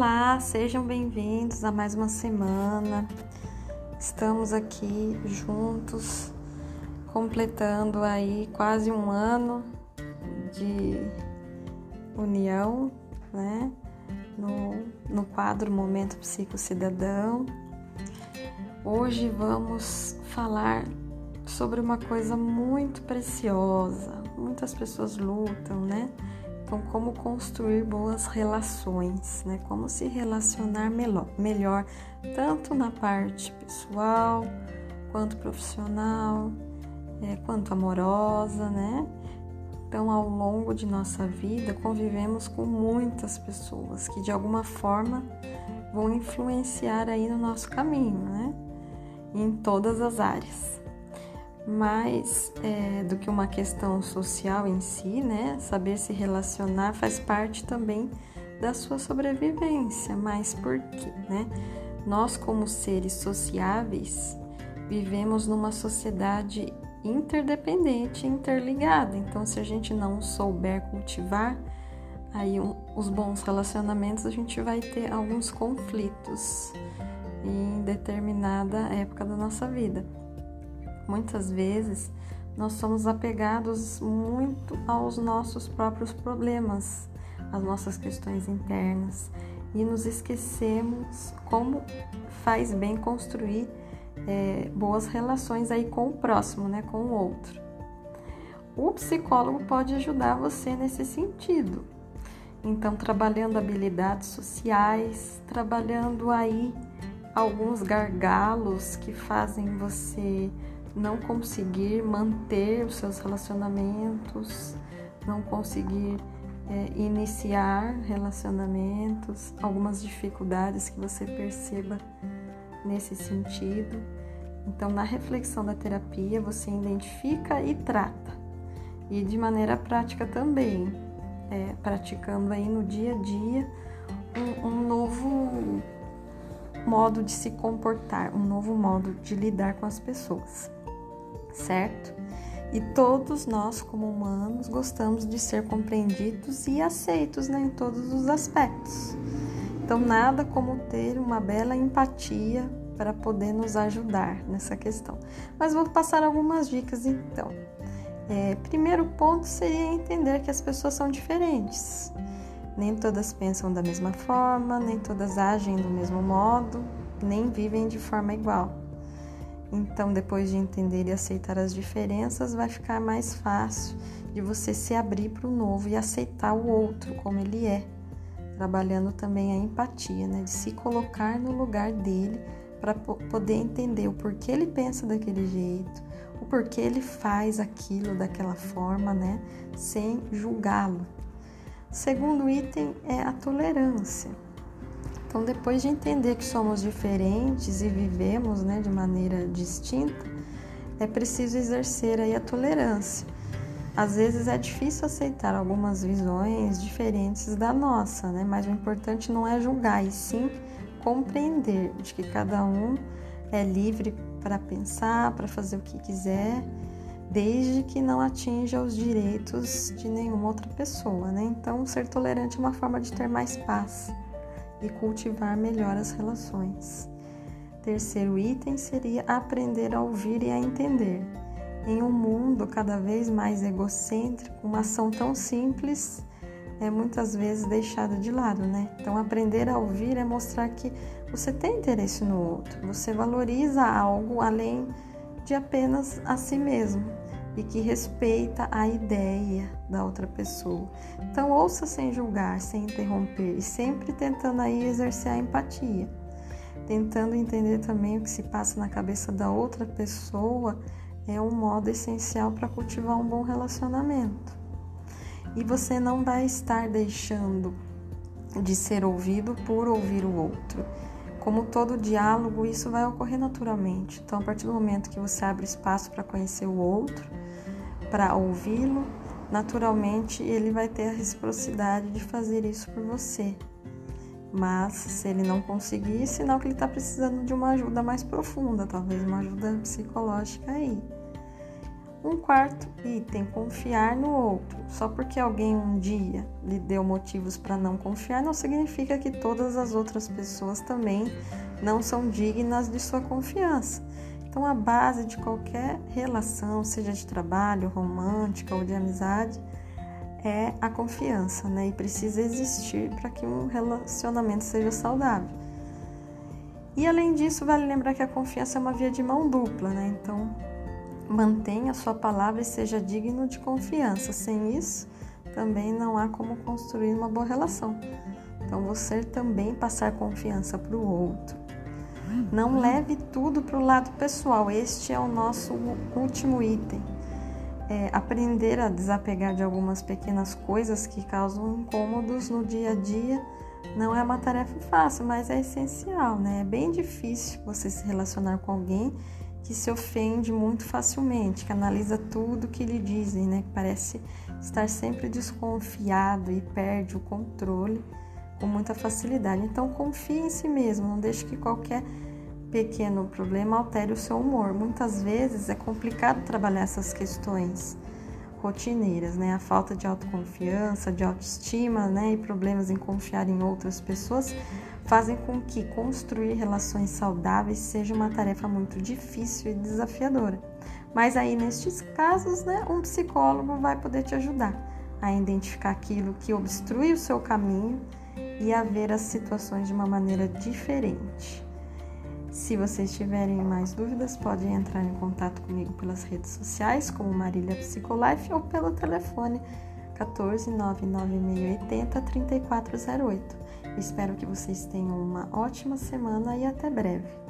Olá, sejam bem-vindos a mais uma semana. Estamos aqui juntos, completando aí quase um ano de união, né? No, no quadro Momento Psicocidadão. Hoje vamos falar sobre uma coisa muito preciosa. Muitas pessoas lutam, né? Então, como construir boas relações, né? Como se relacionar melhor, melhor tanto na parte pessoal, quanto profissional, é, quanto amorosa, né? Então, ao longo de nossa vida, convivemos com muitas pessoas que de alguma forma vão influenciar aí no nosso caminho, né? Em todas as áreas mais é, do que uma questão social em si, né? Saber se relacionar faz parte também da sua sobrevivência. Mas por quê, né? Nós, como seres sociáveis, vivemos numa sociedade interdependente, interligada. Então, se a gente não souber cultivar aí um, os bons relacionamentos, a gente vai ter alguns conflitos em determinada época da nossa vida. Muitas vezes nós somos apegados muito aos nossos próprios problemas, às nossas questões internas e nos esquecemos como faz bem construir é, boas relações aí com o próximo, né, com o outro. O psicólogo pode ajudar você nesse sentido. Então, trabalhando habilidades sociais, trabalhando aí alguns gargalos que fazem você não conseguir manter os seus relacionamentos, não conseguir é, iniciar relacionamentos, algumas dificuldades que você perceba nesse sentido. Então, na reflexão da terapia, você identifica e trata, e de maneira prática também, é, praticando aí no dia a dia um, um novo modo de se comportar, um novo modo de lidar com as pessoas certo? E todos nós, como humanos, gostamos de ser compreendidos e aceitos né, em todos os aspectos. Então, nada como ter uma bela empatia para poder nos ajudar nessa questão. Mas vou passar algumas dicas então. É, primeiro ponto seria entender que as pessoas são diferentes. Nem todas pensam da mesma forma, nem todas agem do mesmo modo, nem vivem de forma igual. Então, depois de entender e aceitar as diferenças, vai ficar mais fácil de você se abrir para o novo e aceitar o outro como ele é, trabalhando também a empatia, né? De se colocar no lugar dele para poder entender o porquê ele pensa daquele jeito, o porquê ele faz aquilo daquela forma, né? Sem julgá-lo. Segundo item é a tolerância. Então, depois de entender que somos diferentes e vivemos né, de maneira distinta, é preciso exercer aí a tolerância. Às vezes é difícil aceitar algumas visões diferentes da nossa, né? mas o importante não é julgar, e sim compreender de que cada um é livre para pensar, para fazer o que quiser, desde que não atinja os direitos de nenhuma outra pessoa. Né? Então, ser tolerante é uma forma de ter mais paz e cultivar melhor as relações. Terceiro item seria aprender a ouvir e a entender. Em um mundo cada vez mais egocêntrico, uma ação tão simples é muitas vezes deixada de lado, né? Então, aprender a ouvir é mostrar que você tem interesse no outro, você valoriza algo além de apenas a si mesmo e que respeita a ideia da outra pessoa. Então, ouça sem julgar, sem interromper e sempre tentando aí exercer a empatia, tentando entender também o que se passa na cabeça da outra pessoa é um modo essencial para cultivar um bom relacionamento. E você não vai estar deixando de ser ouvido por ouvir o outro. Como todo diálogo, isso vai ocorrer naturalmente. Então, a partir do momento que você abre espaço para conhecer o outro, para ouvi-lo, naturalmente ele vai ter a reciprocidade de fazer isso por você. Mas se ele não conseguir, sinal que ele está precisando de uma ajuda mais profunda, talvez uma ajuda psicológica aí. Um quarto item, confiar no outro. Só porque alguém um dia lhe deu motivos para não confiar, não significa que todas as outras pessoas também não são dignas de sua confiança. Então, a base de qualquer relação, seja de trabalho, romântica ou de amizade, é a confiança, né? E precisa existir para que um relacionamento seja saudável. E além disso, vale lembrar que a confiança é uma via de mão dupla, né? Então, mantenha a sua palavra e seja digno de confiança. Sem isso, também não há como construir uma boa relação. Então, você também passar confiança para o outro. Não leve tudo para o lado pessoal. Este é o nosso último item. É aprender a desapegar de algumas pequenas coisas que causam incômodos no dia a dia não é uma tarefa fácil, mas é essencial, né? É bem difícil você se relacionar com alguém que se ofende muito facilmente, que analisa tudo que lhe dizem, né? Que parece estar sempre desconfiado e perde o controle com muita facilidade. Então confie em si mesmo, não deixe que qualquer pequeno problema altere o seu humor. Muitas vezes é complicado trabalhar essas questões rotineiras, né? A falta de autoconfiança, de autoestima, né? E problemas em confiar em outras pessoas fazem com que construir relações saudáveis seja uma tarefa muito difícil e desafiadora. Mas aí, nestes casos, né, um psicólogo vai poder te ajudar a identificar aquilo que obstrui o seu caminho e a ver as situações de uma maneira diferente. Se vocês tiverem mais dúvidas, podem entrar em contato comigo pelas redes sociais, como Marília Psicolife, ou pelo telefone 14 99680 3408. espero que vocês tenham uma ótima semana e até breve.